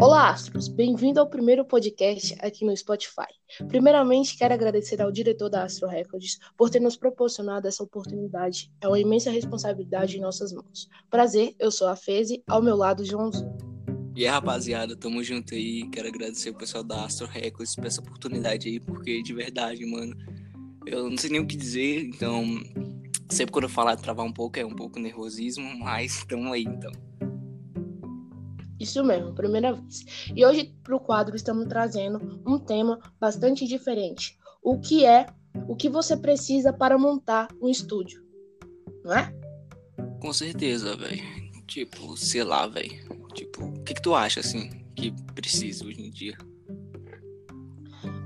Olá, Astros! Bem-vindo ao primeiro podcast aqui no Spotify. Primeiramente, quero agradecer ao diretor da Astro Records por ter nos proporcionado essa oportunidade. É uma imensa responsabilidade em nossas mãos. Prazer, eu sou a Feze, ao meu lado, Joãozinho. E aí, rapaziada, tamo junto aí. Quero agradecer o pessoal da Astro Records por essa oportunidade aí, porque de verdade, mano, eu não sei nem o que dizer, então sempre quando eu falar travar um pouco é um pouco nervosismo, mas tamo aí então. Isso mesmo, primeira vez. E hoje para o quadro estamos trazendo um tema bastante diferente. O que é o que você precisa para montar um estúdio, não é? Com certeza, velho. Tipo, sei lá, velho. Tipo, o que, que tu acha assim que precisa hoje em dia?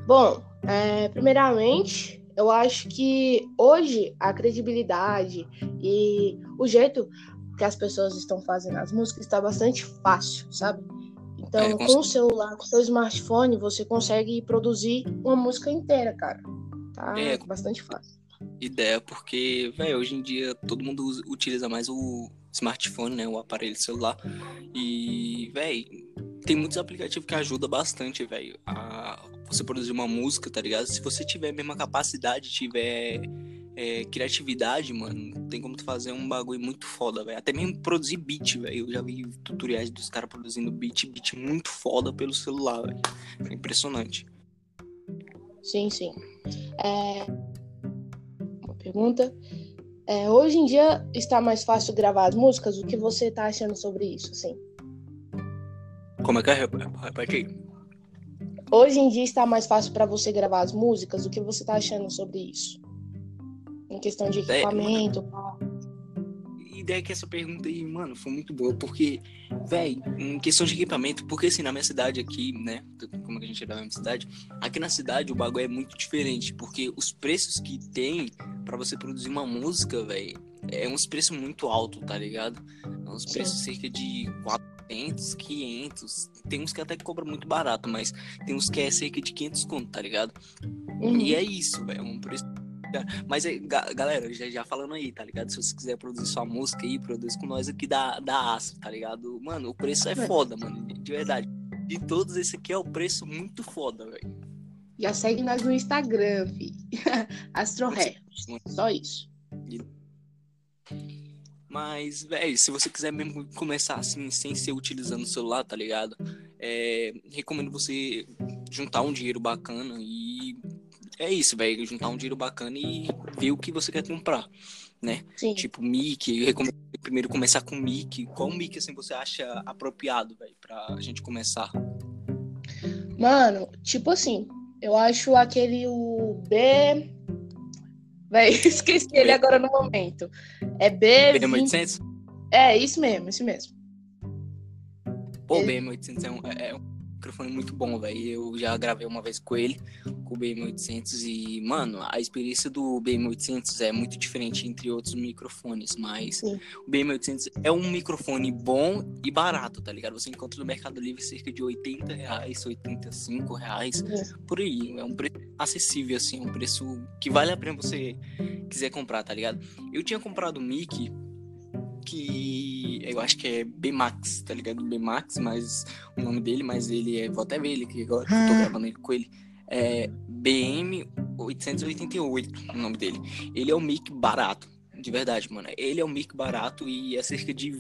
Bom, é, primeiramente, eu acho que hoje a credibilidade e o jeito que as pessoas estão fazendo as músicas está bastante fácil, sabe? Então, é, com o celular, com o seu smartphone, você consegue produzir uma música inteira, cara. Tá é, bastante fácil. Ideia, porque, velho, hoje em dia todo mundo usa, utiliza mais o smartphone, né? O aparelho celular. E, velho, tem muitos aplicativos que ajudam bastante, velho, a você produzir uma música, tá ligado? Se você tiver a mesma capacidade, tiver é, criatividade, mano, tem como tu fazer um bagulho muito foda, velho. Até mesmo produzir beat, velho. Eu já vi tutoriais dos caras produzindo beat, beat muito foda pelo celular, velho. É impressionante. Sim, sim. É... Uma pergunta. É, hoje em dia está mais fácil gravar as músicas? O que você tá achando sobre isso, assim? Como é que é? Repete aí. Hoje em dia está mais fácil para você gravar as músicas? O que você tá achando sobre isso? Em questão de equipamento. É, ideia que essa pergunta aí, mano, foi muito boa, porque, velho, em questão de equipamento, porque assim, na minha cidade aqui, né, como a gente é da mesma cidade, aqui na cidade o bagulho é muito diferente, porque os preços que tem para você produzir uma música, velho, é uns preços muito altos, tá ligado? É uns preços Sim. cerca de 400, 500, tem uns que até cobram muito barato, mas tem uns que é cerca de 500 conto, tá ligado? Uhum. E é isso, velho, é um preço mas, galera, já, já falando aí, tá ligado? Se você quiser produzir sua música aí, produz com nós aqui da, da Aço, tá ligado? Mano, o preço é foda, mano. De verdade. De todos, esse aqui é o preço muito foda, velho. Já segue nós no Instagram, fi. Astro Só isso. Mas, velho, se você quiser mesmo começar assim, sem ser utilizando o celular, tá ligado? É, recomendo você juntar um dinheiro bacana e é isso, velho. Juntar um dinheiro bacana e ver o que você quer comprar, né? Sim. Tipo, mic, eu recomendo primeiro começar com mic. Qual mic, assim, você acha apropriado, velho, pra gente começar? Mano, tipo assim, eu acho aquele o B... Véi, esqueci B... ele agora no momento. É B... BM800? É, isso mesmo, isso mesmo. Pô, o BM800 é um, é, é um microfone muito bom, velho. Eu já gravei uma vez com ele, com o BM800 e, mano, a experiência do BM800 é muito diferente entre outros microfones, mas Sim. o BM800 é um microfone bom e barato, tá ligado? Você encontra no Mercado Livre cerca de 80 reais, 85 reais, por aí. É um preço acessível, assim, é um preço que vale a pena você quiser comprar, tá ligado? Eu tinha comprado o mic que eu acho que é B-Max, tá ligado? B-Max, mas o nome dele, mas ele é. Vou até ver ele que agora que eu tô gravando com ele. É BM888 o nome dele. Ele é um mic barato, de verdade, mano. Ele é um mic barato e é cerca de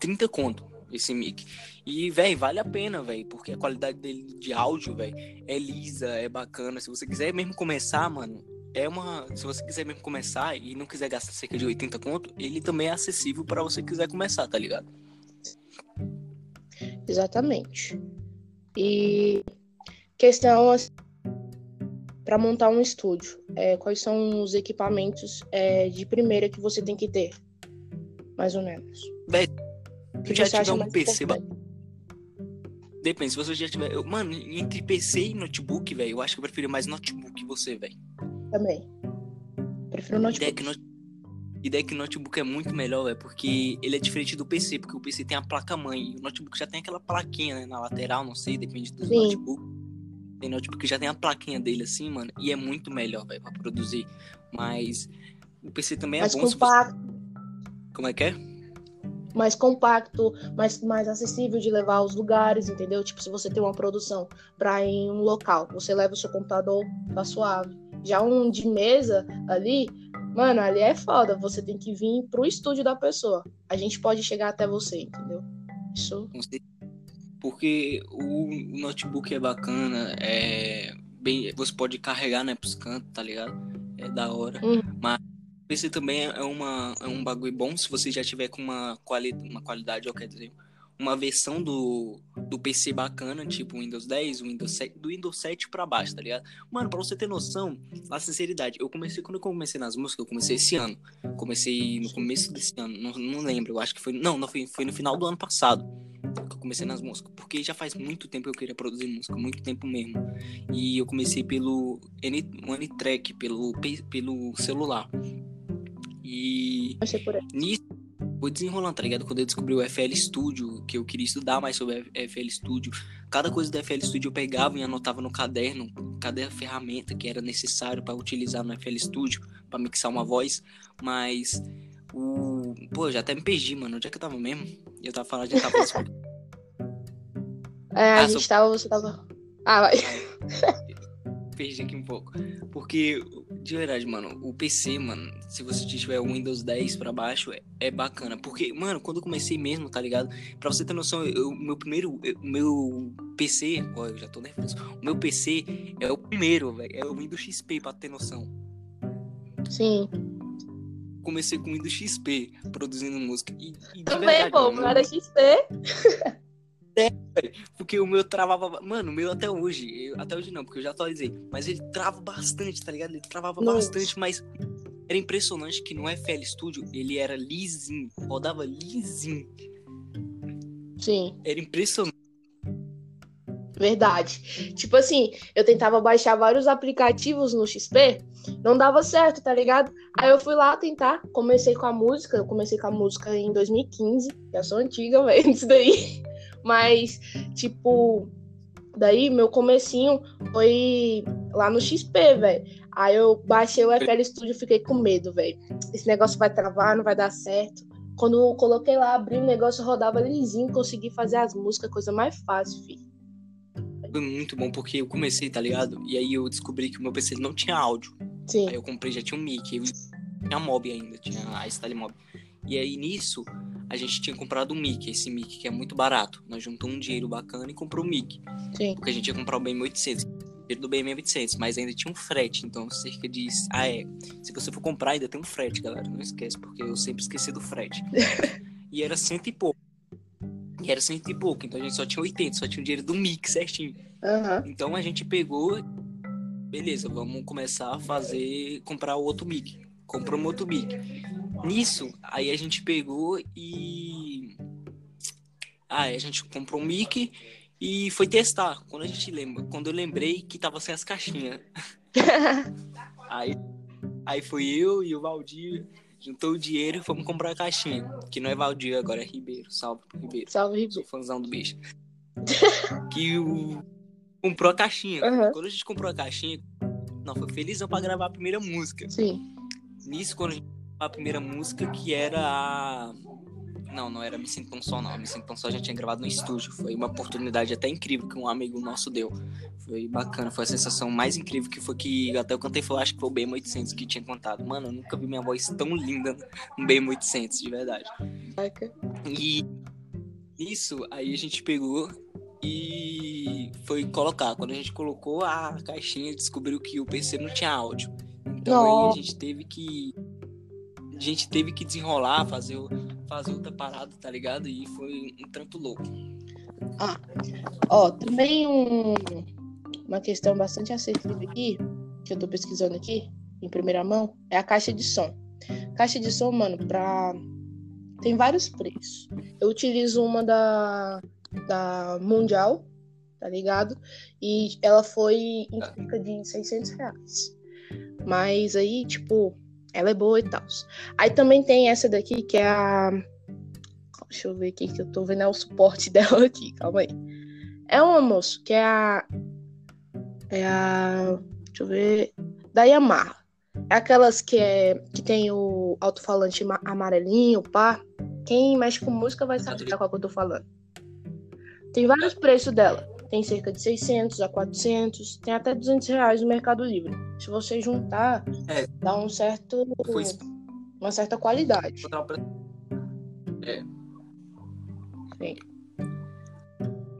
30 conto esse mic. E, velho, vale a pena, velho, porque a qualidade dele de áudio, velho, é lisa, é bacana. Se você quiser mesmo começar, mano, é uma. Se você quiser mesmo começar e não quiser gastar cerca de 80 conto, ele também é acessível para você quiser começar, tá ligado? Exatamente. E questão assim, para montar um estúdio, é, quais são os equipamentos é, de primeira que você tem que ter? Mais ou menos. Véi, tu já tiver um PC. Depende, se você já tiver. Mano, entre PC e notebook, velho, eu acho que eu prefiro mais notebook que você, velho. Também. Prefiro notebook. Ideia que, not... Ideia que notebook é muito melhor, é porque ele é diferente do PC, porque o PC tem a placa-mãe. O notebook já tem aquela plaquinha né, na lateral, não sei, depende do Sim. notebook. Tem notebook que já tem a plaquinha dele assim, mano, e é muito melhor, velho, pra produzir. Mas o PC também é Mais bom. Compacto. Você... Como é que é? mais compacto, mais, mais acessível de levar aos lugares, entendeu? Tipo, se você tem uma produção para ir em um local, você leva o seu computador, tá suave. Já um de mesa ali, mano, ali é foda. Você tem que vir pro estúdio da pessoa. A gente pode chegar até você, entendeu? Isso. Porque o notebook é bacana, é bem, você pode carregar, né, pros cantos, tá ligado? É da hora. Hum. Mas PC também é, uma, é um bagulho bom se você já tiver com uma, quali uma qualidade, ou quer dizer, uma versão do, do PC bacana, tipo Windows 10, Windows 7, do Windows 7 pra baixo, tá ligado? Mano, pra você ter noção, na sinceridade, eu comecei, quando eu comecei nas músicas, eu comecei esse ano. Comecei no começo desse ano, não, não lembro, eu acho que foi, não, não foi, foi no final do ano passado que eu comecei nas músicas, porque já faz muito tempo que eu queria produzir música, muito tempo mesmo. E eu comecei pelo N, N-Track, pelo, pelo celular. E nisso foi desenrolando, tá ligado? Quando eu descobri o FL Studio, que eu queria estudar mais sobre o FL Studio, cada coisa do FL Studio eu pegava e anotava no caderno, cada ferramenta que era necessário para utilizar no FL Studio, para mixar uma voz, mas o. Pô, já até me perdi, mano. Onde é que eu tava mesmo? Eu tava falando de tava. é, a ah, gente só... tava, você tava. Ah, vai. Perdi aqui um pouco. Porque, de verdade, mano, o PC, mano, se você tiver o Windows 10 pra baixo, é, é, bacana. Porque, mano, quando eu comecei mesmo, tá ligado? Pra você ter noção, o meu primeiro. O meu PC. Ó, eu já tô nervoso. O meu PC é o primeiro, velho. É o Windows XP, pra ter noção. Sim comecei com Windows XP, produzindo música. E, e Também, pô, não era XP. É, porque o meu travava. Mano, o meu até hoje. Eu, até hoje não, porque eu já atualizei. Mas ele trava bastante, tá ligado? Ele travava Nossa. bastante, mas era impressionante que no FL Studio ele era lisinho. Rodava lisinho. Sim. Era impressionante. Verdade. Tipo assim, eu tentava baixar vários aplicativos no XP, não dava certo, tá ligado? Aí eu fui lá tentar, comecei com a música, eu comecei com a música em 2015, já sou antiga, velho, isso daí. Mas, tipo, daí meu comecinho foi lá no XP, velho. Aí eu baixei o FL Studio e fiquei com medo, velho. Esse negócio vai travar, não vai dar certo. Quando eu coloquei lá, abri o negócio, rodava lisinho, consegui fazer as músicas, coisa mais fácil, filho foi muito bom porque eu comecei, tá ligado? E aí eu descobri que o meu PC não tinha áudio. Sim. Aí eu comprei, já tinha um mic, tinha mob ainda, tinha a Style Mob. E aí nisso, a gente tinha comprado um mic, esse mic que é muito barato. Nós juntamos um dinheiro bacana e comprou um mic. Sim. Porque a gente ia comprar o BM800 do BM800, mas ainda tinha um frete, então cerca de. Ah, é. Se você for comprar, ainda tem um frete, galera. Não esquece, porque eu sempre esqueci do frete. e era cento e pouco. E era cento e pouco, então a gente só tinha 80, só tinha o dinheiro do mix certinho. Uhum. Então a gente pegou, beleza, vamos começar a fazer, comprar o outro mic. Compramos outro mic. Nisso, aí a gente pegou e. Ah, a gente comprou um mic e foi testar. Quando a gente lembra, quando eu lembrei que tava sem as caixinhas. aí, aí foi eu e o Valdir juntou o dinheiro e fomos comprar a caixinha. Que não é Valdir agora, é Ribeiro. Salve pro Ribeiro. Salve, Ribeiro. Sou fãzão do bicho. que o... comprou a caixinha. Uhum. Quando a gente comprou a caixinha, não, foi felizão pra gravar a primeira música. Sim. Nisso, quando a gente a primeira música, que era a não, não era Me Sinto Tão Só, não. Me Sinto Tão Só já tinha gravado no estúdio. Foi uma oportunidade até incrível que um amigo nosso deu. Foi bacana, foi a sensação mais incrível que foi que até eu cantei foi, acho que foi o BM800 que tinha cantado. Mano, eu nunca vi minha voz tão linda no BM800, de verdade. E isso, aí a gente pegou e foi colocar. Quando a gente colocou a caixinha, descobriu que o PC não tinha áudio. Então não. aí a gente teve que a gente teve que desenrolar, fazer, fazer outra parada, tá ligado? E foi um trampo louco. Ah, ó, também um, uma questão bastante acessível aqui, que eu tô pesquisando aqui, em primeira mão, é a caixa de som. Caixa de som, mano, pra. Tem vários preços. Eu utilizo uma da, da Mundial, tá ligado? E ela foi em cerca de 600 reais. Mas aí, tipo, ela é boa e tal. Aí também tem essa daqui que é a. Deixa eu ver aqui que eu tô vendo é o suporte dela aqui, calma aí. É uma, moço, que é a. É a. Deixa eu ver. Da Yamaha. É aquelas que, é, que tem o alto-falante amarelinho, pá. quem mexe com música vai saber qual que eu tô falando. Tem vários preços dela. Tem cerca de 600 a 400, tem até 200 reais no Mercado Livre. Se você juntar, É. dá um certo, Foi uma certa qualidade. É. Sim.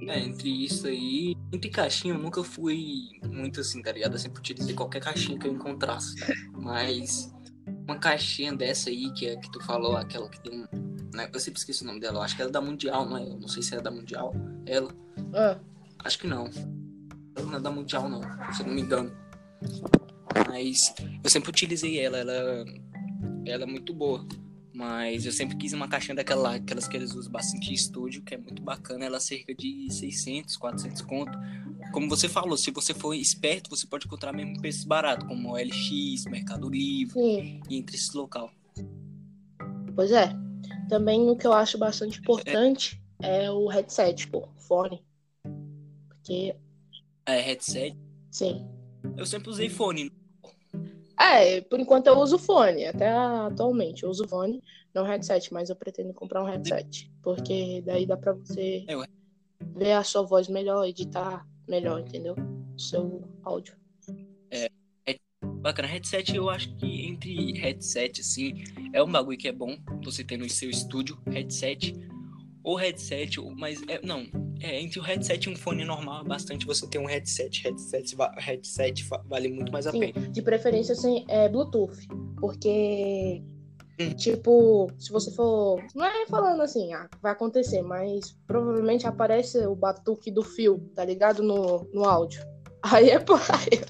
É, entre isso aí, entre caixinha eu nunca fui muito assim, tá ligado? Eu sempre utilizei qualquer caixinha que eu encontrasse. Mas uma caixinha dessa aí, que é que tu falou, aquela que tem um. né, Eu sempre esqueci o nome dela, eu acho que ela é da Mundial, não é? Eu não sei se é da Mundial. Ela. Ah, Acho que não. Ela não é da Mundial, não, se eu não me engano. Mas eu sempre utilizei ela, ela, ela é muito boa. Mas eu sempre quis uma caixinha daquela lá, aquelas que eles usam bastante em estúdio, que é muito bacana. Ela é cerca de 600, 400 conto. Como você falou, se você for esperto, você pode encontrar mesmo preços baratos, como o LX, Mercado Livre, sim. e entre esse local. Pois é. Também o que eu acho bastante importante é o headset, pô, fone. Porque, É, headset. sim. Eu sempre usei fone. É, por enquanto eu uso fone, até atualmente. Eu uso fone, não headset, mas eu pretendo comprar um headset. Porque daí dá pra você É, ver a sua voz melhor, editar melhor, entendeu? O seu áudio. Bacana, headset eu acho que entre headset, assim, é um bagulho que é bom você ter no seu estúdio, headset, ou headset, ou- mas é, não, é entre o headset e um fone normal, é bastante você ter um headset, headset, headset vale muito mais a Sim, pena. de preferência assim, é Bluetooth. Porque, Hum. tipo, se você for. Não é falando assim, ah, vai acontecer, mas provavelmente aparece o batuque do fio, tá ligado? No, no áudio. Aí é paia.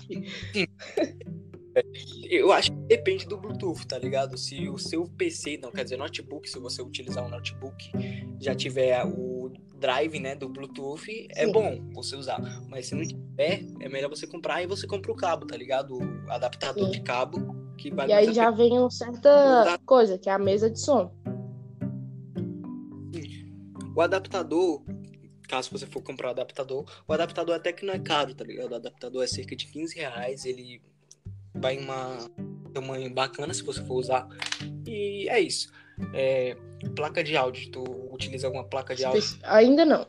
Eu acho que depende do Bluetooth, tá ligado? Se o seu PC, não quer dizer notebook, se você utilizar um notebook, já tiver o drive, né, do Bluetooth, é Sim. bom você usar. Mas se não tiver, é melhor você comprar e você compra o cabo, tá ligado? O adaptador Sim. de cabo, que vale E aí já vem uma certa coisa, que é a mesa de som. O adaptador, caso você for comprar o adaptador, o adaptador até que não é caro, tá ligado? O adaptador é cerca de 15 reais, ele vai em uma tamanho bacana se você for usar. E é isso. É, placa de áudio, tu utiliza alguma placa de áudio? Ainda não.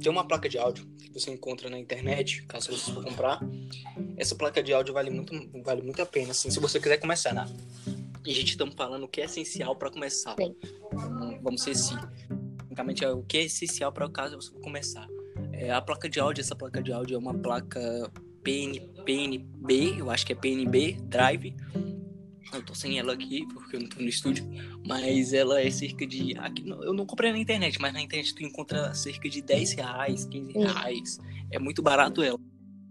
Tem uma placa de áudio que você encontra na internet, caso você for comprar. Essa placa de áudio vale muito, vale muito a pena, assim, se você quiser começar, né? E a gente estamos falando o que é essencial para começar. Sim. Vamos, ser sim. Basicamente, é o que é essencial para o caso você começar. É, a placa de áudio, essa placa de áudio é uma placa PN, PNB, eu acho que é PNB Drive. Eu tô sem ela aqui, porque eu não tô no estúdio. Mas ela é cerca de. Aqui, eu não comprei na internet, mas na internet tu encontra cerca de 10 reais, 15 Hum. reais. É muito barato ela.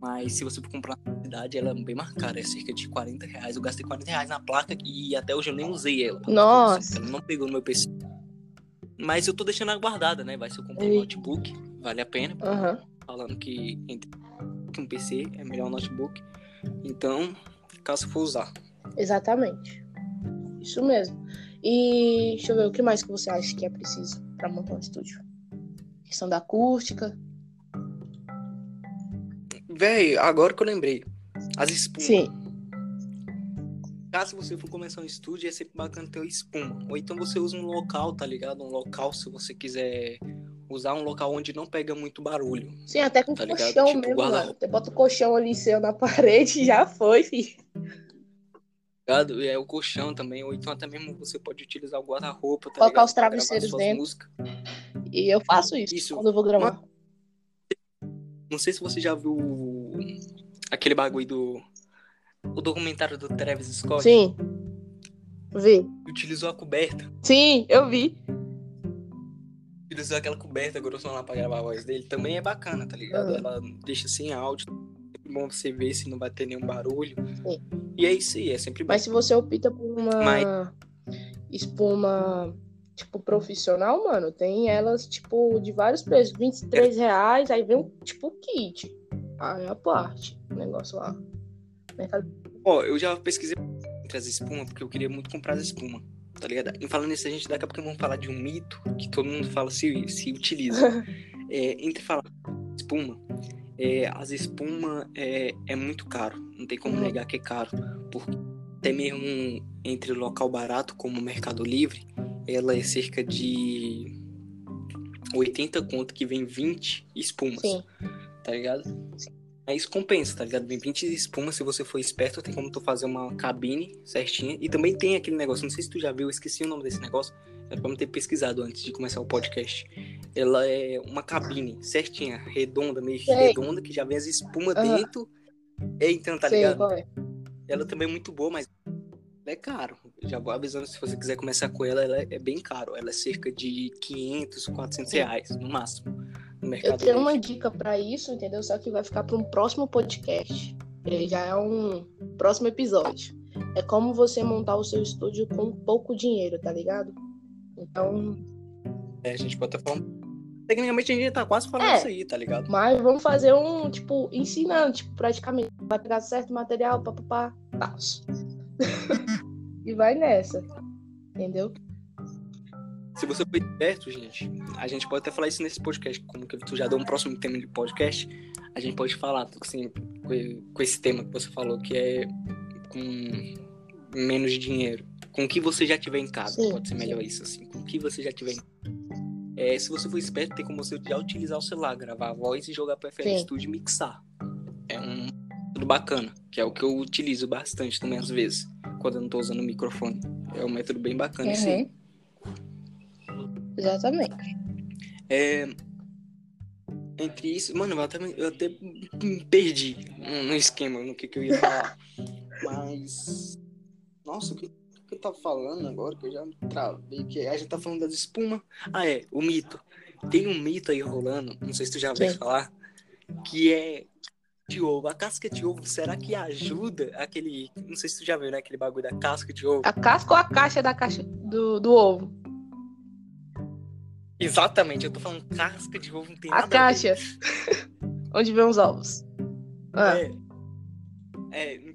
Mas se você for comprar na cidade, ela é bem mais cara, é cerca de 40 reais. Eu gastei 40 reais na placa e até hoje eu nem usei ela. Nossa. Ela não pegou no meu PC. Mas eu tô deixando ela guardada, né? Vai se eu comprar um notebook, vale a pena. Aham. Falando que entre um PC é melhor um notebook. Então, caso for usar. Exatamente. Isso mesmo. E deixa eu ver, o que mais que você acha que é preciso para montar um estúdio? Questão da acústica. Véi, agora que eu lembrei. As espumas. Sim. Caso você for começar um estúdio, é sempre bacana ter espuma. Ou então você usa um local, tá ligado? Um local, se você quiser usar um local onde não pega muito barulho. Sim, até com Tá ligado? colchão Tipo, mesmo, guarda- mano. Você bota o colchão ali seu na parede e já foi, filho. Ligado? E é o colchão também, ou então até mesmo você pode utilizar o guarda-roupa, tá Colocar os travesseiros dentro. músicas. E eu faço isso, Isso. quando eu vou gravar. Não sei se você já viu aquele bagulho do. O documentário do Travis Scott. Sim. Vi. Utilizou a coberta. Sim, eu vi. Utilizou aquela coberta grossona lá pra gravar a voz dele. Também é bacana, tá ligado? Uhum. Ela deixa sem áudio. É bom você ver se não vai ter nenhum barulho. Sim. E é isso aí, é sempre bom. Mas se você opta por uma Mas- espuma, tipo, profissional, mano, tem elas, tipo, de vários preços. 23 reais, aí vem um, tipo, kit. Aí a parte, o negócio lá. Ó, eu já pesquisei entre as espumas, porque eu queria muito comprar as espumas, tá ligado? E falando nisso, a gente daqui a pouco vamos falar de um mito que todo mundo fala se, se utiliza. É, entre falar espuma, é, as espumas é, é muito caro. Não tem como Uhum. negar que é caro. Porque até mesmo entre local barato como o Mercado Livre, ela é cerca de 80 conto que vem 20 espumas. Sim. Tá ligado? Aí isso compensa, tá ligado? Vem 20 espumas, se você for esperto, tem como tu fazer uma cabine certinha. E também tem aquele negócio, não sei se tu já viu, eu esqueci o nome desse negócio. Era pra me ter pesquisado antes de começar o podcast. Ela é uma cabine certinha, redonda, meio redonda, que já vem as espumas Aham. dentro. É, então, tá ligado? é. Ela também é muito boa, mas é caro. Já vou avisando, se você quiser começar com ela, ela é bem caro. Ela é cerca de 500, 400 reais, no máximo, no Eu mercado tenho uma livre. dica pra isso, entendeu? Só que vai ficar para um próximo podcast. Ele já é um próximo episódio. É como você montar o seu estúdio com pouco dinheiro, tá ligado? Então, É, a gente pode estar falando... Tecnicamente, a gente tá quase falando É. isso aí, tá ligado? mas vamos fazer um, tipo, ensinando, tipo, praticamente. Vai pegar certo material, papapá, tal. e vai nessa. Entendeu? Se você for esperto, gente, a gente pode até falar isso nesse podcast, como que tu já deu um próximo tema de podcast, a gente pode falar, assim, com- esse tema que você falou, que é com menos dinheiro. Com o que você já tiver em casa, Sim, pode ser melhor isso, assim, com o que você já tiver em é, se você for esperto, tem como você já utilizar o celular, gravar a voz e jogar para FL Sim. Studio e mixar. É um tudo bacana, que é o que eu utilizo bastante também às vezes, quando eu não tô usando o microfone. É um método bem bacana isso aí. Exatamente. É, entre isso, mano, eu até, eu até me perdi no, esquema, no que, que eu ia falar. Mas. Nossa, o que, que eu tava falando agora? Que eu já travei. Que a gente tá falando das espumas. Ah, é, o mito. Tem um mito aí rolando, não sei se tu já ouviu falar, que é de ovo. A casca de ovo, será que ajuda aquele. Não sei se tu já viu, né? Aquele bagulho da casca de ovo. A casca ou a caixa da caixa do, do ovo? Exatamente, eu tô falando casca de ovo, não tem A caixa. Onde vem os ovos. Ah, É. É.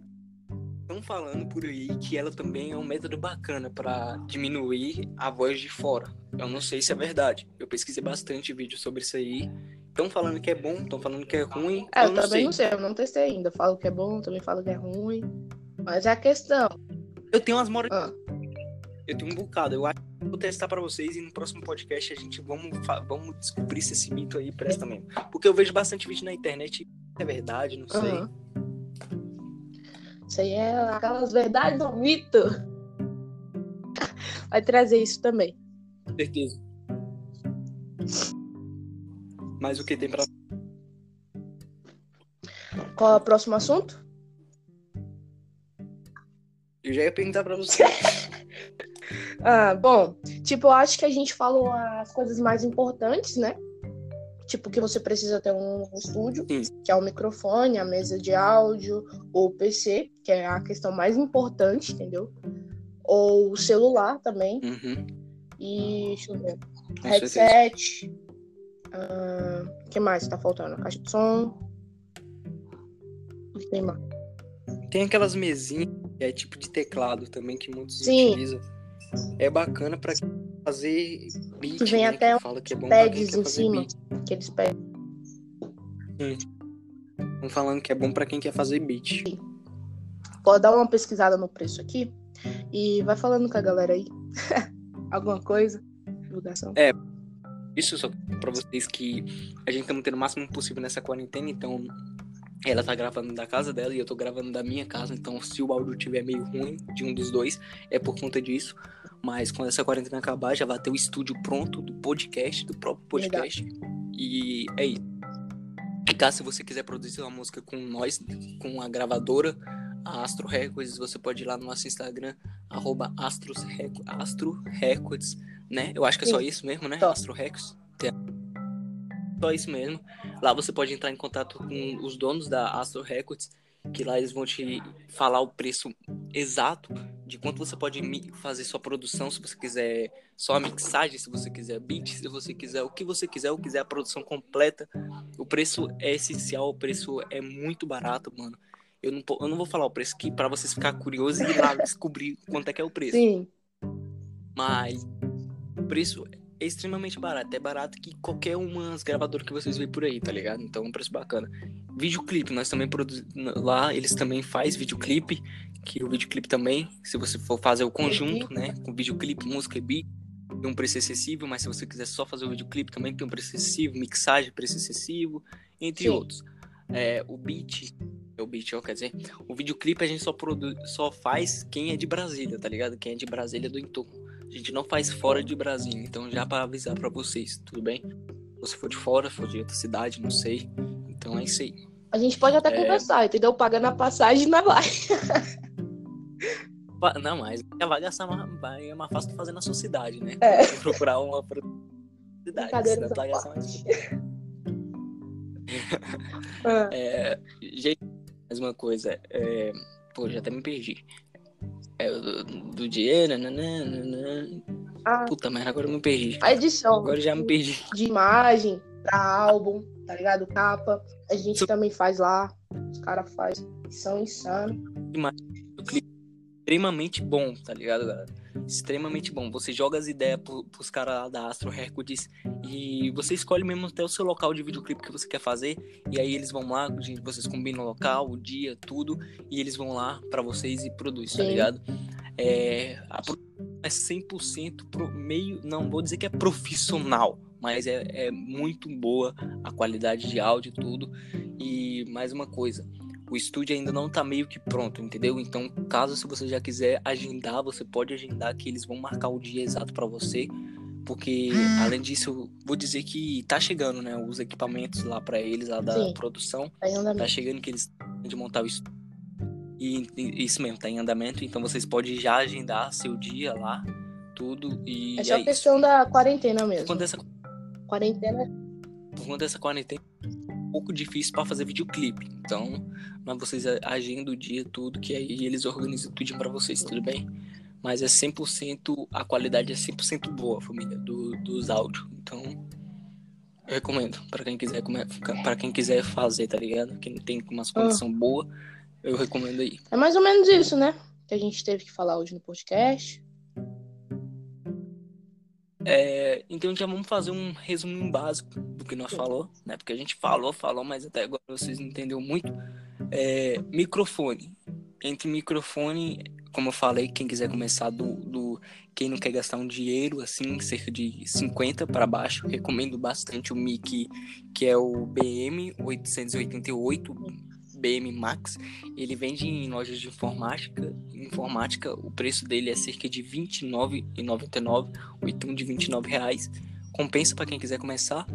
Estão falando por aí que ela também é um método bacana pra diminuir a voz de fora. Eu não sei se é verdade. Eu pesquisei bastante vídeo sobre isso aí. Estão falando que é bom, estão falando que é ruim. É, eu eu também sei. não sei, eu não testei ainda. Falo que é bom, também falo que é ruim. Mas é a questão. Eu tenho umas mora... Ah, Eu tenho um bocado. Eu acho vou testar pra vocês e no próximo podcast a gente vamos, vamos descobrir se esse mito aí presta mesmo. Porque eu vejo bastante vídeo na internet. e É verdade, não sei. aham. Isso aí é aquelas verdades do mito. Vai trazer isso também. Com certeza. Mas o que tem pra. Qual é o próximo assunto? Eu já ia perguntar pra você. Ah, bom, tipo, eu acho que a gente falou as coisas mais importantes, né? Tipo, que você precisa ter um estúdio, Sim. que é o microfone, a mesa de áudio, ou o PC, que é a questão mais importante, entendeu? Ou o celular também. Uhum, E, deixa eu ver, com headset. O que mais tá faltando? Caixa de som. O que tem mais? Tem aquelas mesinhas que é tipo de teclado também que muitos Sim. utilizam. É bacana pra quem quer fazer beat, Que vem né? até que fala que é bom pads em cima. beat. Que eles pedem. Estão falando que é bom pra quem quer fazer beat. Pode dar uma pesquisada no preço aqui. E vai falando com a galera aí. Alguma coisa. Divulgação. Isso só pra vocês que a gente tá mantendo o máximo possível nessa quarentena, então ela tá gravando da casa dela e eu tô gravando da minha casa, então se o áudio tiver meio ruim de um dos dois, é por conta disso. Mas quando essa quarentena acabar, já vai ter o estúdio pronto do podcast, do próprio podcast. E é isso. E caso você quiser produzir uma música com nós, com a gravadora, a Astro Records, você pode ir lá no nosso Instagram, arroba Astros Astro Records, né? Eu acho que é só isso mesmo, né? Só. Astro Records. Só isso mesmo. Lá você pode entrar em contato com os donos da Astro Records, que lá eles vão te falar o preço exato de quanto você pode fazer sua produção, se você quiser só a mixagem, se você quiser beat, se você quiser o que você quiser, ou quiser a produção completa. O preço é essencial, o preço é muito barato, mano. Eu não, eu não vou falar o preço aqui pra vocês ficarem curiosos e ir lá descobrir quanto é que é o preço. Sim. Mas o preço é extremamente barato. É barato que qualquer umas gravadoras que vocês veem por aí, tá ligado? Então é um preço bacana. Videoclipe, nós também produzimos. Lá eles também fazem videoclipe. Que o videoclipe também, se você for fazer o conjunto, né? Com videoclipe, música e beat, tem um preço excessivo, mas se você quiser só fazer o videoclipe também tem um preço excessivo, mixagem, preço excessivo, entre Sim. outros. É, o beat, é o beat, ó, quer dizer, o videoclipe a gente só, produz, só faz quem é de Brasília, tá ligado? Quem é de Brasília do entorno. A gente não faz fora de Brasília, então já para avisar para vocês, tudo bem? Se você for de fora, for de outra cidade, não sei. Então é isso aí. A gente pode até é... conversar, entendeu? Pagando a passagem na vai. Não, mas vai gastar mais, vai, é mais fácil fazer na sua cidade, né? É. Procurar uma cidade. Senão vai gastar mais. Ah. é, gente, mais uma coisa. É, pô, já até me perdi. É, do, do dinheiro. Nananana. Ah, Puta, mas agora eu me perdi. A edição. Agora já me perdi. De imagem, pra álbum, tá ligado? Capa. A gente so... também faz lá. Os caras fazem. São insanos. Imagem extremamente bom, tá ligado, galera? Extremamente bom. Você joga as ideias pro, pros caras da Astro Records e você escolhe mesmo até o seu local de videoclipe que você quer fazer. E aí eles vão lá, vocês combinam o local, o dia, tudo, e eles vão lá para vocês e produz, tá ligado? É, a produção é 100% pro meio, não vou dizer que é profissional, mas é, é muito boa a qualidade de áudio e tudo. E mais uma coisa, o estúdio ainda não tá meio que pronto, entendeu? Então, caso se você já quiser agendar, você pode agendar que eles vão marcar o dia exato para você, porque hum. além disso, vou dizer que tá chegando, né, os equipamentos lá para eles lá da Sim. produção. Tá, tá chegando que eles de montar o estúdio. E, e, isso mesmo, tá em andamento, então vocês podem já agendar seu dia lá, tudo e é só é questão isso. da quarentena mesmo. Por conta dessa quarentena. Por conta dessa quarentena pouco difícil para fazer videoclipe. Então, mas vocês agendam o dia, tudo, que aí eles organizam tudo para vocês, tudo bem? Mas é 100%, a qualidade é 100% boa, família, do, dos áudios. Então, eu recomendo para quem quiser para quem quiser fazer, tá ligado? Quem tem umas condições ah. boas, eu recomendo aí. É mais ou menos isso, né? Que a gente teve que falar hoje no podcast. É, então já vamos fazer um resumo básico do que nós falou, né? Porque a gente falou, falou, mas até agora vocês não entenderam muito. É, microfone. Entre microfone, como eu falei, quem quiser começar do, do quem não quer gastar um dinheiro, assim, cerca de 50 para baixo, recomendo bastante o mic que é o BM 888 BM Max, ele vende em lojas de informática. Informática, o preço dele é cerca de R$ 29,99, o item de 29 reais. Compensa para quem quiser começar,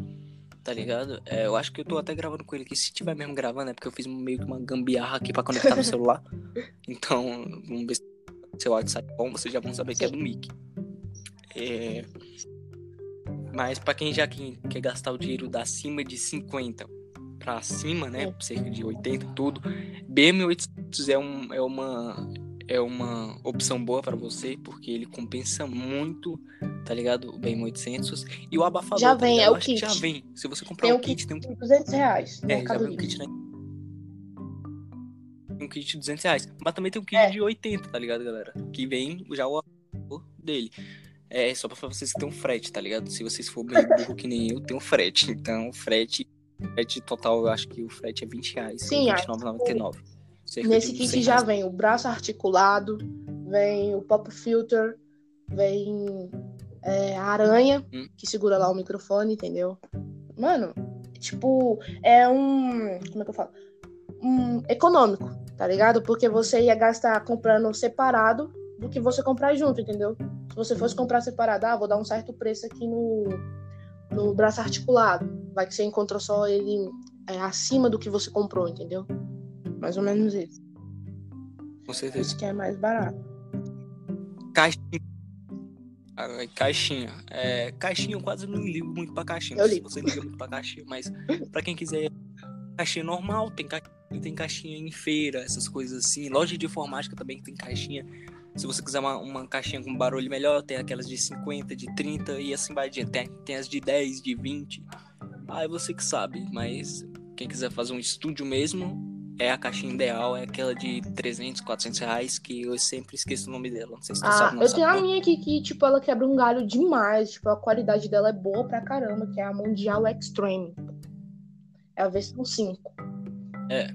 tá ligado? É, eu acho que eu tô até gravando com ele aqui. Se tiver mesmo gravando, é porque eu fiz meio que uma gambiarra aqui para conectar no celular. Então, vamos ver se o seu áudio sai bom, vocês já vão saber que é do mic. É... Mas para quem já quer gastar o dinheiro da acima de 50 para cima, né? Cerca de 80 tudo. BM800 é, um, é uma é uma opção boa para você porque ele compensa muito, tá ligado? O BM800 e o abafador. Já vem, tá é o kit. Já vem. Se você comprar tem um kit, tem um 200 reais. É, já vem um kit, né? Um kit de 200 reais. Mas também tem um kit é. de 80, tá ligado, galera? Que vem já o dele. É só pra vocês que tem um frete, tá ligado? Se vocês for bem burro que nem eu, tem um frete. Então, o frete frete total, eu acho que o frete é 20 reais. Sim, R$29,99. Nesse kit já vem o braço articulado, vem o pop filter, vem é, a aranha, hum. que segura lá o microfone, entendeu? Mano, tipo, é um. Como é que eu falo? Um econômico, tá ligado? Porque você ia gastar comprando separado do que você comprar junto, entendeu? Se você fosse comprar separado, ah, vou dar um certo preço aqui no, no braço articulado. Vai que você encontrou só ele é, acima do que você comprou, entendeu? Mais ou menos isso. Com certeza. Isso que é mais barato. Caixinha. Caixinha. É, caixinha eu quase não ligo muito pra caixinha. Eu ligo. Você liga muito pra caixinha, mas pra quem quiser caixinha normal, tem caixinha, tem caixinha em feira, essas coisas assim. Loja de informática também tem caixinha se você quiser uma, uma caixinha com barulho melhor, tem aquelas de 50, de 30 e assim vai adiante. Tem, tem as de 10, de 20. Aí você que sabe, mas quem quiser fazer um estúdio mesmo, é a caixinha ideal, é aquela de 300, 400 reais, que eu sempre esqueço o nome dela. Não sei se tu Ah, sabe. Não eu sabe tenho a não. minha aqui que, tipo, ela quebra um galho demais. Tipo, a qualidade dela é boa pra caramba, que é a Mundial Extreme. É a versão 5. Então, é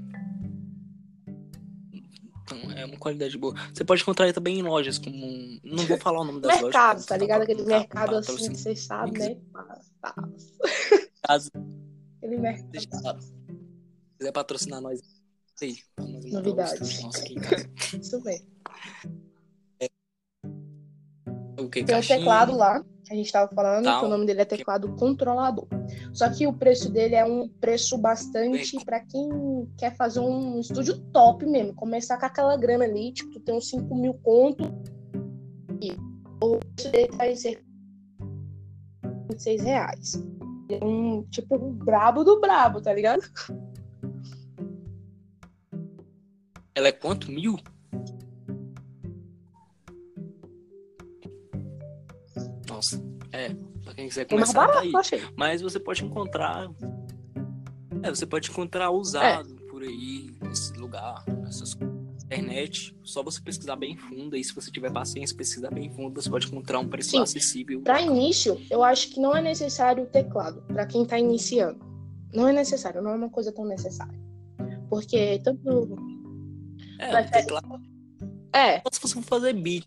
qualidade boa. Você pode encontrar também em lojas como. Não vou falar o nome das lojas. Mercado, tá tá ligado? Aquele tá mercado pra assim, que vocês sabem, né? Tá. Caso Aquele mercado. Se quiser patrocinar nós, aí. pra nós montar Novidade. o estúdio nosso aqui em casa. Isso mesmo. O que? Tem um teclado lá, que a gente tava falando, que o nome dele é teclado controlador. Só que o preço dele é um preço bastante pra quem quer fazer um estúdio top mesmo. Começar com aquela grana ali, tipo, tu tem uns 5 mil conto. E o preço dele tá em cerca de 26 reais. É um, tipo, um brabo do brabo, tá ligado? Ela é quanto? Mil? Nossa, é. Pra quem quiser É mais começar, tá barato, aí. eu achei. Mas você pode encontrar. É, você pode encontrar usado por aí, nesse lugar, nessas internet. Só você pesquisar bem fundo. E se você tiver paciência, pesquisar bem fundo, você pode encontrar um preço Sim. acessível. Para início, eu acho que não é necessário o teclado para quem está iniciando. Não é necessário, não é uma coisa tão necessária. Porque tanto. É, o teclado. É, Só se você for fazer beat.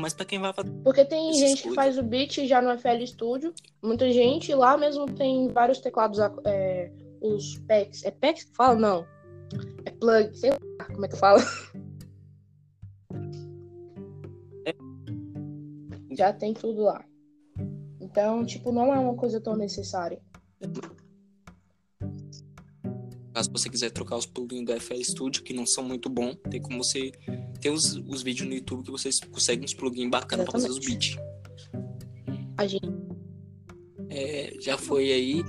Mas quem vai fazer. porque tem gente que coisas. faz o beat já no FL Studio. Muita gente lá mesmo tem vários teclados, é, os packs. É packs que fala? Não. É plug, sei lá como é que fala. Já tem tudo lá. Então, tipo, não é uma coisa tão necessária. Caso você quiser trocar os plugins do FL Studio, que não são muito bons, tem como você. Tem os, os vídeos no YouTube que vocês conseguem uns plugins bacanas pra fazer os beats. A gente É, já foi aí.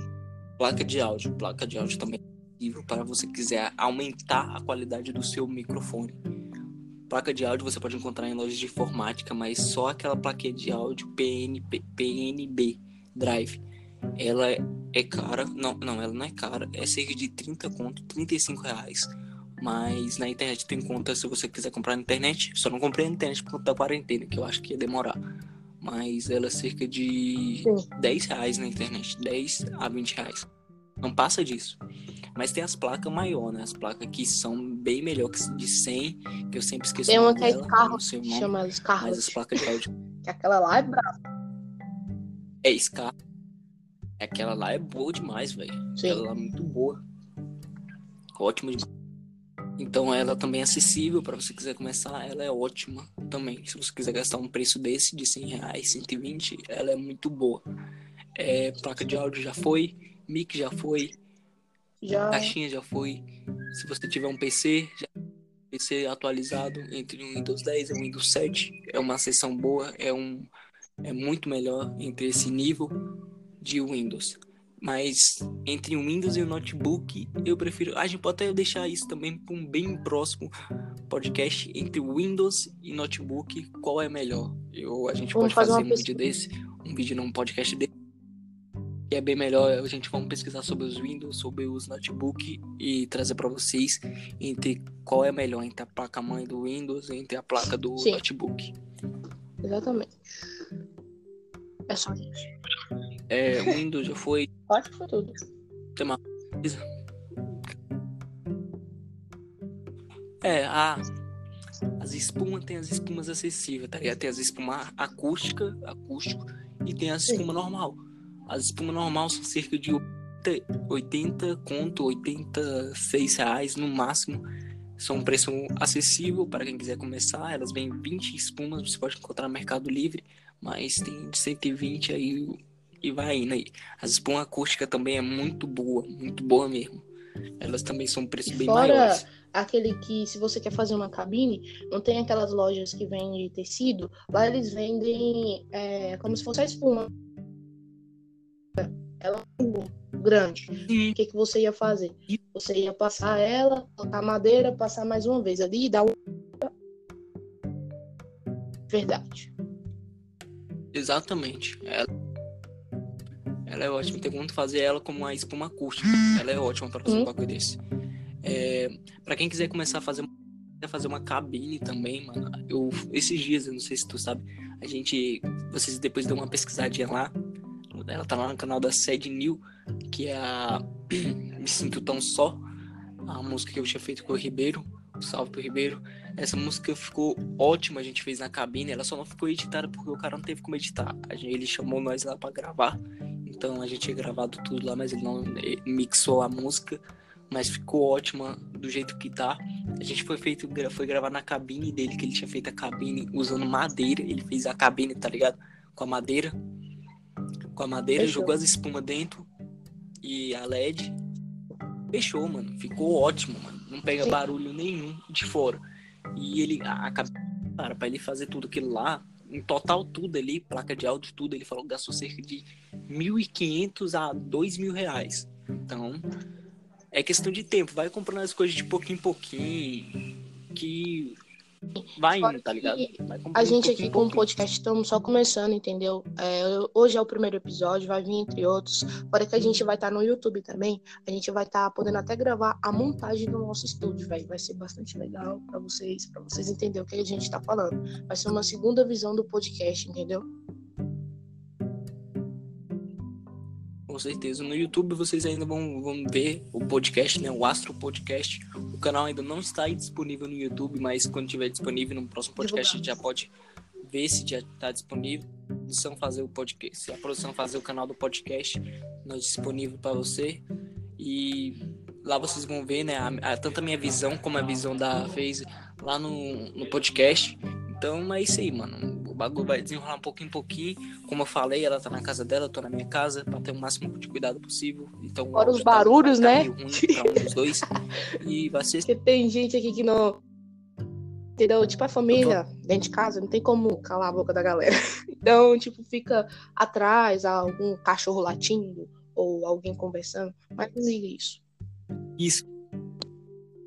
Placa de áudio. Placa de áudio também é possível para você quiser aumentar a qualidade do seu microfone. Placa de áudio você pode encontrar em lojas de informática, mas só aquela plaquinha de áudio PNP, PNB Drive. Ela é, é cara. Não, não, ela não é cara. É cerca de 30 conto, 35 reais. Mas na internet tem conta se você quiser comprar na internet. Só não comprei na internet por conta da quarentena, que eu acho que ia demorar. Mas ela é cerca de Sim. 10 reais na internet. 10 a 20 reais. Não passa disso. Mas tem as placas maior, né? As placas que são bem melhor que de 100, que eu sempre esqueço tem uma que é eu carro, chama os mas carros. as placas de áudio Que aquela lá é brava. é Scar. Aquela lá é boa demais, velho. Aquela lá é muito boa. Ótima demais. Então ela também é acessível para você quiser começar, ela é ótima também. Se você quiser gastar um preço desse de 100 reais, 120, ela é muito boa. É, placa de áudio já foi, mic já foi, Já. caixinha já foi. Se você tiver um PC, já PC atualizado entre o Windows 10 e o Windows 7, é uma seção boa, é um é muito melhor entre esse nível de Windows. Mas entre o Windows e o notebook, eu prefiro. A gente pode até deixar isso também para um bem próximo podcast entre Windows e notebook, qual é melhor? Eu, a gente Vamos pode fazer fazer, um vídeo desse, um vídeo num podcast desse. Que é bem melhor, a gente vamos pesquisar sobre os Windows, sobre os notebook e trazer para vocês entre qual é melhor entre a placa mãe do Windows e entre a placa do Sim. notebook. Exatamente. É só isso. É, o Windows já foi Acho que foi tudo. É, a, as espumas tem as espumas acessíveis, tá ligado? Tem as espumas acústica, acústico, e tem as espumas normal. As espumas normal são cerca de 80, 80 conto, 86 reais no máximo. São um preço acessível para quem quiser começar. Elas vêm 20 espumas, você pode encontrar no Mercado Livre, mas tem de 120 aí e vai indo aí. As espumas acústicas também é muito boa, muito boa mesmo. Elas também são um preço bem Fora maiores. aquele que, se você quer fazer uma cabine, não tem aquelas lojas que vendem tecido. Lá eles vendem é, como se fosse a espuma. Ela é grande. Sim. O que, que você ia fazer? Você ia passar ela, colocar madeira, passar mais uma vez ali e dar um. Verdade. Exatamente. Ela, ela é ótima. Tem como fazer ela como uma espuma acústica. Ela é ótima para fazer Hum. um bagulho desse. É, para quem quiser começar a fazer fazer uma cabine também, mano. Eu esses dias, eu não sei se tu sabe, a gente vocês depois dão uma pesquisadinha lá. Ela tá lá no canal da Sed New, que é a Me Sinto Tão Só, a música que eu tinha feito com o Ribeiro. Salve pro Ribeiro. Essa música ficou ótima, a gente fez na cabine. Ela só não ficou editada porque o cara não teve como editar. Ele chamou nós lá para gravar. Então a gente tinha gravado tudo lá, mas ele não mixou a música. Mas ficou ótima do jeito que tá. A gente foi feito, foi gravar na cabine dele, que ele tinha feito a cabine usando madeira. Ele fez a cabine, tá ligado? Com a madeira. Com a madeira, Fechou. jogou as espumas dentro. E a LED. Fechou, mano. Ficou ótimo, mano. Não pega Sim. barulho nenhum de fora. E ele, a, a cara, pra ele fazer tudo aquilo lá, em total tudo ali, placa de áudio, tudo, ele falou que gastou cerca de 1.500 a 2.000 reais. Então, é questão de tempo. Vai comprando as coisas de pouquinho em pouquinho, que Vai indo, tá ligado? a gente aqui com o podcast estamos só começando, entendeu? É, hoje é o primeiro episódio, vai vir entre outros. Fora que a gente vai estar tá no YouTube também, a gente vai estar tá podendo até gravar a montagem do nosso estúdio, velho. Vai ser bastante legal para vocês, para vocês entenderem o que a gente tá falando. Vai ser uma segunda visão do podcast, entendeu? Com certeza. No YouTube vocês ainda vão, vão ver o podcast, né? O Astro Podcast. O canal ainda não está disponível no YouTube, mas quando estiver disponível no próximo podcast já pode ver se já está disponível. Produção fazer o podcast, se a produção fazer o canal do podcast, nós disponível para você. E lá vocês vão ver, né? A, a, tanto a minha visão como a visão da FaZe lá no, no podcast. Então é isso aí, mano bagulho vai desenrolar um pouquinho em pouquinho. Como eu falei, ela tá na casa dela, eu tô na minha casa, pra ter o máximo de cuidado possil. Então, Fora os barulhos, tá, né? Um dois. e vai ser. Porque tem gente aqui que não. Entendeu? Tipo, a família tô... dentro de casa não tem como calar a boca da galera. Então, tipo, fica atrás algum cachorro latindo ou alguém conversando. Mas desliga isso. Isso.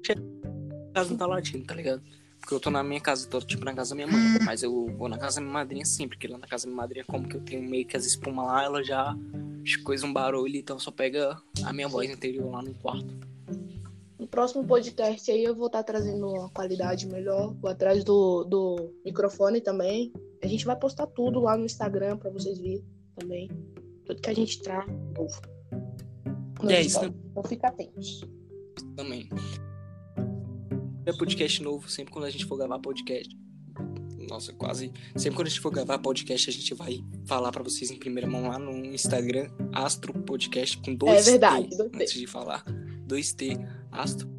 A casa não tá latindo, tá ligado? Porque eu tô na minha casa, tô tipo na casa da minha mãe. Mas eu vou na casa da minha madrinha sim, porque lá na casa da minha madrinha, como que eu tenho meio que as espumas lá, ela já coisa um barulho, então só pega a minha voz interior lá no quarto. No próximo podcast aí eu vou estar tá trazendo uma qualidade melhor, vou atrás do, do microfone também. A gente vai postar tudo lá no Instagram para vocês verem também. Tudo que a gente traz novo. É isso. Então fica atentos. Também podcast novo, sempre quando a gente for gravar podcast. Nossa, quase. Sempre quando a gente for gravar podcast, a gente vai falar para vocês em primeira mão lá no Instagram, Astro Podcast com dois É verdade, T, antes de falar. Dois T, Astro.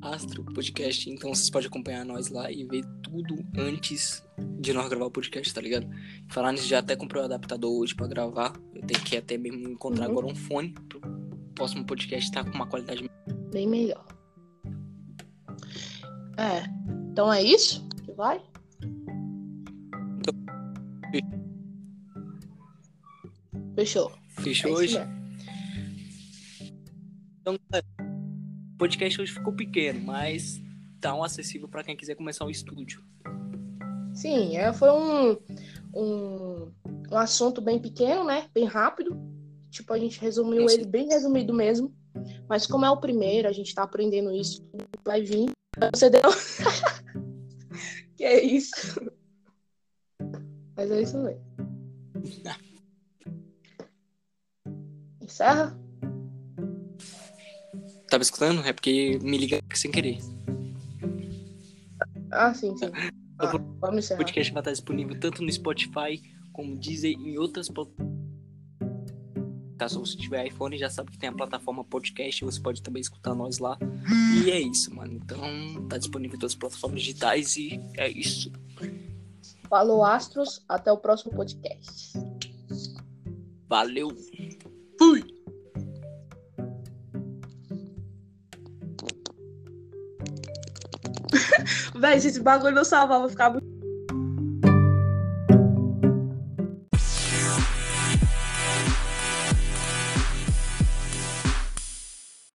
Astro Podcast. Então vocês podem acompanhar nós lá e ver tudo antes de nós gravar o podcast, tá ligado? Falar nisso, já até comprei o adaptador hoje para gravar. Eu tenho que até mesmo encontrar uhum. agora um fone pro próximo podcast estar tá com uma qualidade bem melhor. É. Então é isso que vai? Fechou. Fechou é hoje? Então, o podcast hoje ficou pequeno, mas tá um acessível para quem quiser começar um estúdio. Sim, é, foi um, um, um assunto bem pequeno, né? Bem rápido. Tipo, a gente resumiu ele bem resumido mesmo. Mas como é o primeiro, a gente tá aprendendo isso, vai vir você deu. que é isso? Mas é isso mesmo. Encerra? Tava escutando? É porque me liga sem querer. Ah, sim, sim. Ah, vamos encerrar. O podcast vai estar disponível tanto no Spotify como e em outras plataformas Caso você tiver iPhone, já sabe que tem a plataforma podcast, você pode também escutar nós lá. E é isso, mano. Então, tá disponível em todas as plataformas digitais e é isso. Falou, Astros. Até o próximo podcast. Valeu. Fui. Véi, se esse bagulho não ficar muito.